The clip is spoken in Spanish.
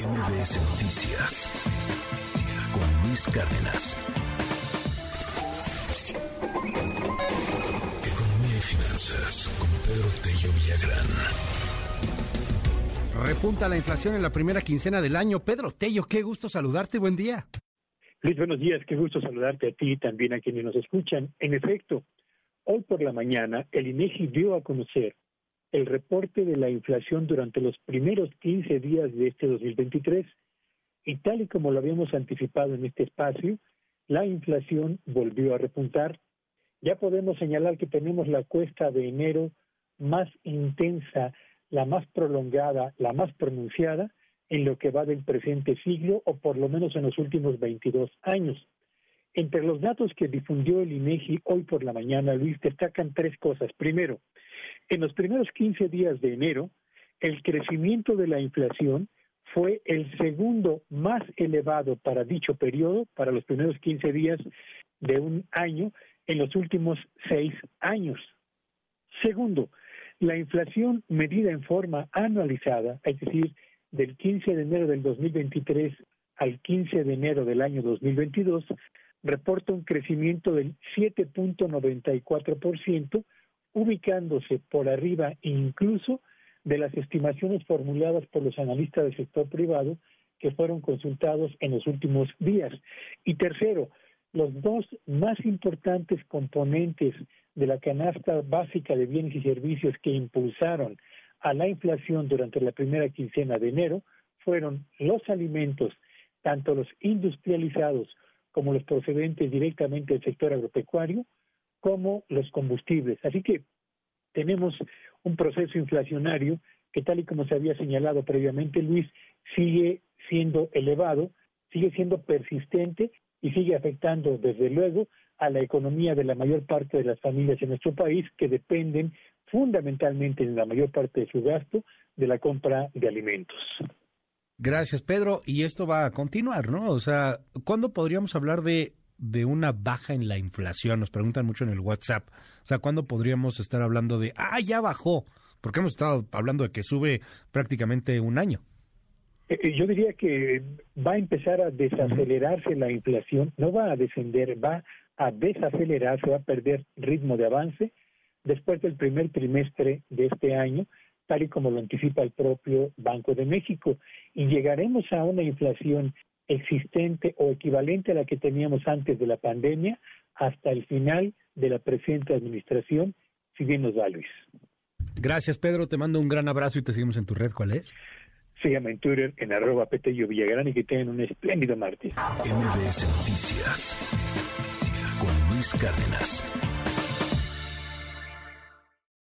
MBS Noticias con Luis Cárdenas. Economía y finanzas con Pedro Tello Villagrán. Repunta la inflación en la primera quincena del año. Pedro Tello, qué gusto saludarte. Buen día. Luis, buenos días. Qué gusto saludarte a ti y también a quienes nos escuchan. En efecto, hoy por la mañana el INEGI dio a conocer el reporte de la inflación durante los primeros 15 días de este 2023 y tal y como lo habíamos anticipado en este espacio, la inflación volvió a repuntar. Ya podemos señalar que tenemos la cuesta de enero más intensa, la más prolongada, la más pronunciada en lo que va del presente siglo o por lo menos en los últimos 22 años. Entre los datos que difundió el INEGI hoy por la mañana, Luis, destacan tres cosas. Primero, en los primeros 15 días de enero, el crecimiento de la inflación fue el segundo más elevado para dicho periodo, para los primeros 15 días de un año, en los últimos seis años. Segundo, la inflación medida en forma anualizada, es decir, del 15 de enero del 2023 al 15 de enero del año 2022, reporta un crecimiento del 7.94%, ubicándose por arriba incluso de las estimaciones formuladas por los analistas del sector privado que fueron consultados en los últimos días. Y tercero, los dos más importantes componentes de la canasta básica de bienes y servicios que impulsaron a la inflación durante la primera quincena de enero fueron los alimentos, tanto los industrializados como los procedentes directamente del sector agropecuario, como los combustibles. Así que tenemos un proceso inflacionario que tal y como se había señalado previamente, Luis, sigue siendo elevado, sigue siendo persistente y sigue afectando desde luego a la economía de la mayor parte de las familias en nuestro país que dependen fundamentalmente en la mayor parte de su gasto de la compra de alimentos. Gracias, Pedro. Y esto va a continuar, ¿no? O sea, ¿cuándo podríamos hablar de de una baja en la inflación? Nos preguntan mucho en el WhatsApp. O sea, ¿cuándo podríamos estar hablando de, ah, ya bajó? Porque hemos estado hablando de que sube prácticamente un año. Eh, eh, yo diría que va a empezar a desacelerarse la inflación, no va a descender, va a desacelerarse, va a perder ritmo de avance después del primer trimestre de este año, tal y como lo anticipa el propio Banco de México, y llegaremos a una inflación existente o equivalente a la que teníamos antes de la pandemia hasta el final de la presente administración, si bien nos va Luis. Gracias Pedro, te mando un gran abrazo y te seguimos en tu red, ¿cuál es? Síganme en Twitter en arroba Petello Villagrán y que tengan un espléndido martes. MBS Noticias con Luis Cárdenas.